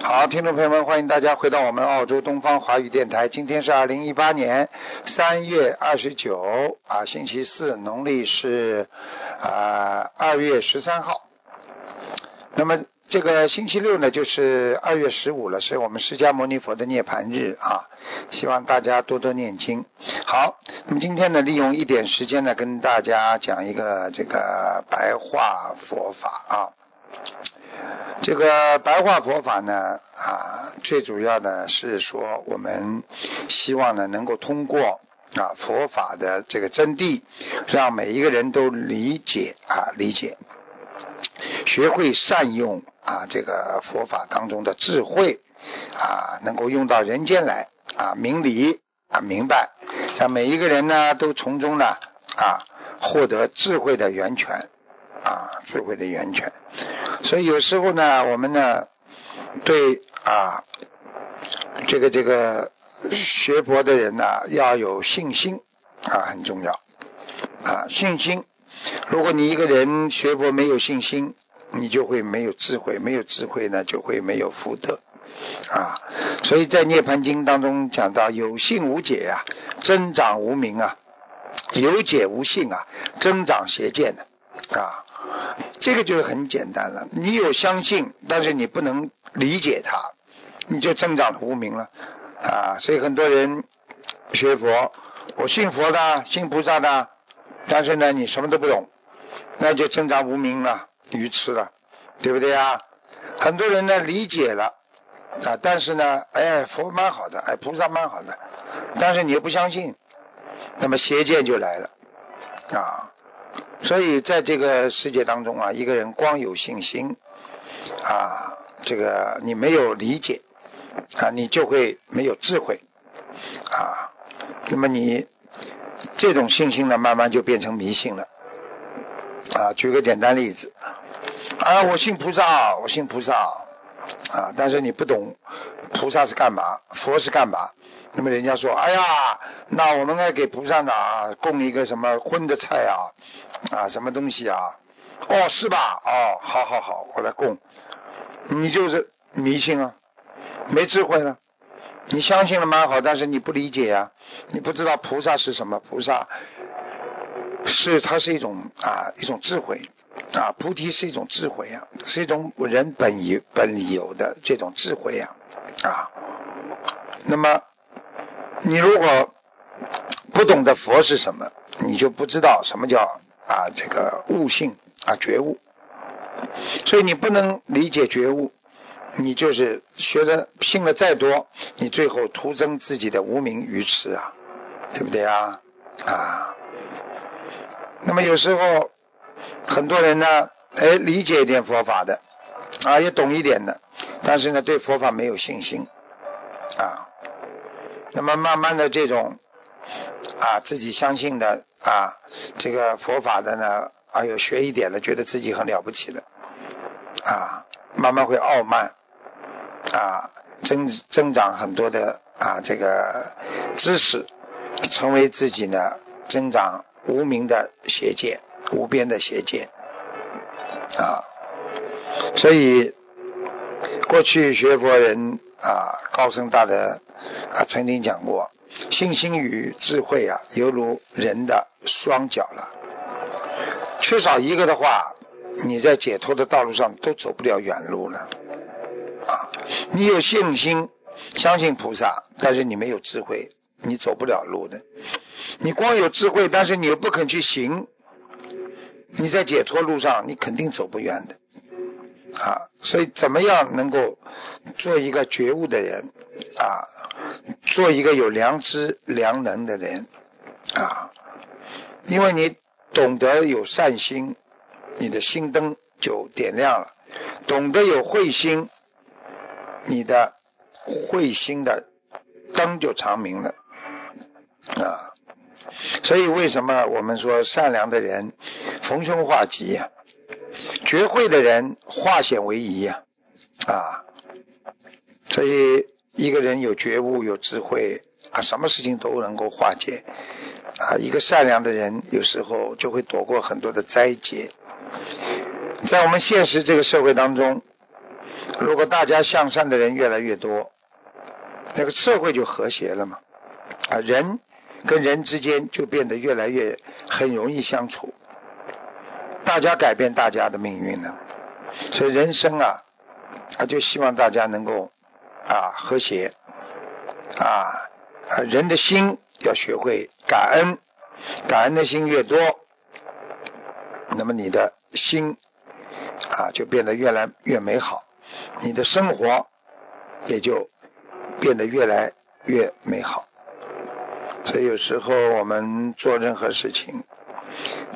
好，听众朋友们，欢迎大家回到我们澳洲东方华语电台。今天是二零一八年三月二十九啊，星期四，农历是啊二月十三号。那么这个星期六呢，就是二月十五了，是我们释迦牟尼佛的涅盘日啊。希望大家多多念经。好，那么今天呢，利用一点时间呢，跟大家讲一个这个白话佛法啊。这个白话佛法呢，啊，最主要的是说，我们希望呢，能够通过啊佛法的这个真谛，让每一个人都理解啊理解，学会善用啊这个佛法当中的智慧啊，能够用到人间来啊明理啊明白，让每一个人呢都从中呢啊获得智慧的源泉啊智慧的源泉。所以有时候呢，我们呢，对啊，这个这个学佛的人呢，要有信心啊，很重要啊，信心。如果你一个人学佛没有信心，你就会没有智慧，没有智慧呢，就会没有福德啊。所以在《涅盘经》当中讲到，有信无解啊，增长无明啊；有解无信啊，增长邪见的啊。这个就是很简单了，你有相信，但是你不能理解它，你就增长无名了啊！所以很多人学佛，我信佛的，信菩萨的，但是呢，你什么都不懂，那就增长无名了，愚痴了，对不对啊？很多人呢理解了啊，但是呢，哎，佛蛮好的，哎，菩萨蛮好的，但是你又不相信，那么邪见就来了啊！所以在这个世界当中啊，一个人光有信心啊，这个你没有理解啊，你就会没有智慧啊。那么你这种信心呢，慢慢就变成迷信了啊。举个简单例子啊，我信菩萨，我信菩萨啊，但是你不懂菩萨是干嘛，佛是干嘛。那么人家说，哎呀，那我们该给菩萨呢供一个什么荤的菜啊？啊，什么东西啊？哦，是吧？哦，好好好，我来供。你就是迷信啊，没智慧了。你相信了蛮好，但是你不理解呀，你不知道菩萨是什么。菩萨是它是一种啊一种智慧啊，菩提是一种智慧啊，是一种人本有本有的这种智慧呀啊。那么你如果不懂得佛是什么，你就不知道什么叫。啊，这个悟性啊，觉悟，所以你不能理解觉悟，你就是学的信了再多，你最后徒增自己的无名愚痴啊，对不对啊？啊，那么有时候很多人呢，哎，理解一点佛法的啊，也懂一点的，但是呢，对佛法没有信心啊，那么慢慢的这种啊，自己相信的。啊，这个佛法的呢，哎呦，学一点的，觉得自己很了不起的，啊，慢慢会傲慢，啊，增增长很多的啊，这个知识，成为自己呢，增长无名的邪见，无边的邪见，啊，所以过去学佛人啊，高僧大德啊，曾经讲过。信心与智慧啊，犹如人的双脚了。缺少一个的话，你在解脱的道路上都走不了远路了。啊，你有信心，相信菩萨，但是你没有智慧，你走不了路的。你光有智慧，但是你又不肯去行，你在解脱路上，你肯定走不远的。啊，所以怎么样能够做一个觉悟的人啊？做一个有良知、良能的人啊，因为你懂得有善心，你的心灯就点亮了；懂得有慧心，你的慧心的灯就长明了啊。所以为什么我们说善良的人逢凶化吉呀？觉慧的人化险为夷呀啊！所以一个人有觉悟、有智慧啊，什么事情都能够化解啊。一个善良的人有时候就会躲过很多的灾劫。在我们现实这个社会当中，如果大家向善的人越来越多，那个社会就和谐了嘛啊，人跟人之间就变得越来越很容易相处，大家改变大家的命运呢。所以人生啊，啊就希望大家能够啊和谐啊，人的心要学会感恩，感恩的心越多，那么你的心。啊，就变得越来越美好，你的生活也就变得越来越美好。所以有时候我们做任何事情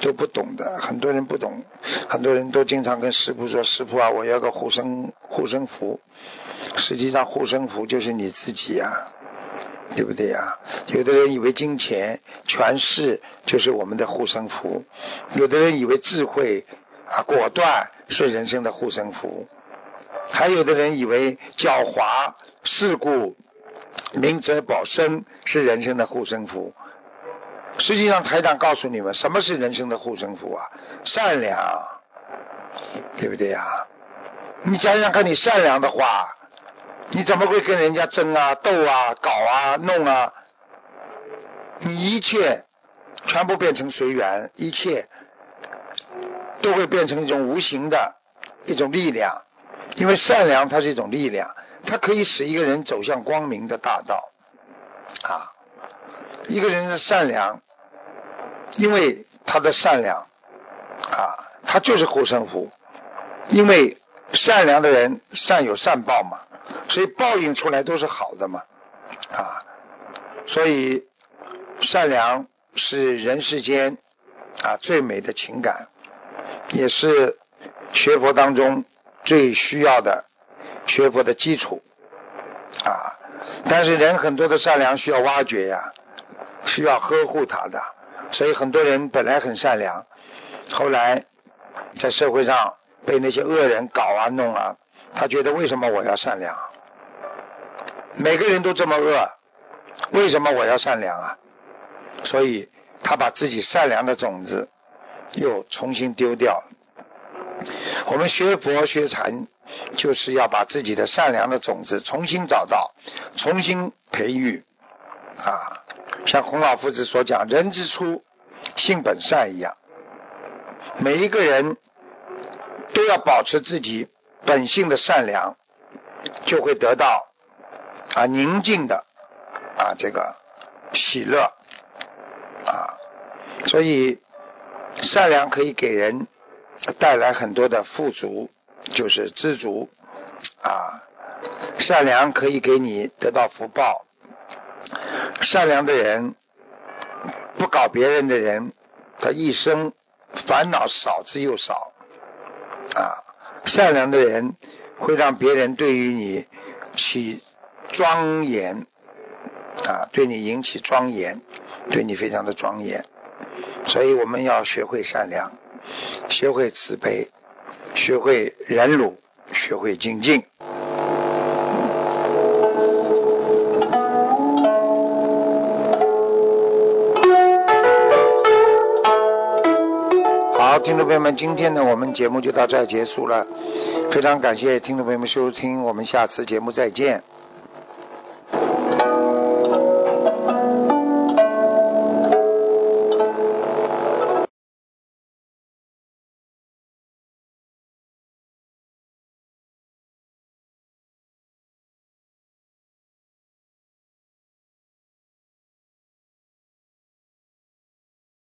都不懂的，很多人不懂，很多人都经常跟师傅说：“师傅啊，我要个护身护身符。”实际上护身符就是你自己呀，对不对呀？有的人以为金钱、权势就是我们的护身符，有的人以为智慧。啊，果断是人生的护身符。还有的人以为狡猾、世故、明哲保身是人生的护身符。实际上，台长告诉你们，什么是人生的护身符啊？善良，对不对呀？你想想看，你善良的话，你怎么会跟人家争啊、斗啊、搞啊、弄啊？你一切全部变成随缘，一切。都会变成一种无形的一种力量，因为善良它是一种力量，它可以使一个人走向光明的大道啊。一个人的善良，因为他的善良啊，他就是护身符。因为善良的人善有善报嘛，所以报应出来都是好的嘛啊。所以善良是人世间啊最美的情感。也是学佛当中最需要的学佛的基础啊！但是人很多的善良需要挖掘呀，需要呵护他的，所以很多人本来很善良，后来在社会上被那些恶人搞啊弄啊，他觉得为什么我要善良？每个人都这么恶，为什么我要善良啊？所以他把自己善良的种子。又重新丢掉。我们学佛学禅，就是要把自己的善良的种子重新找到，重新培育。啊，像孔老夫子所讲“人之初，性本善”一样，每一个人都要保持自己本性的善良，就会得到啊宁静的啊这个喜乐啊，所以。善良可以给人带来很多的富足，就是知足啊。善良可以给你得到福报。善良的人，不搞别人的人，他一生烦恼少之又少啊。善良的人会让别人对于你起庄严啊，对你引起庄严，对你非常的庄严。所以我们要学会善良，学会慈悲，学会忍辱，学会精进。听众朋友们，今天呢，我们节目就到这结束了。非常感谢听众朋友们收听，我们下次节目再见。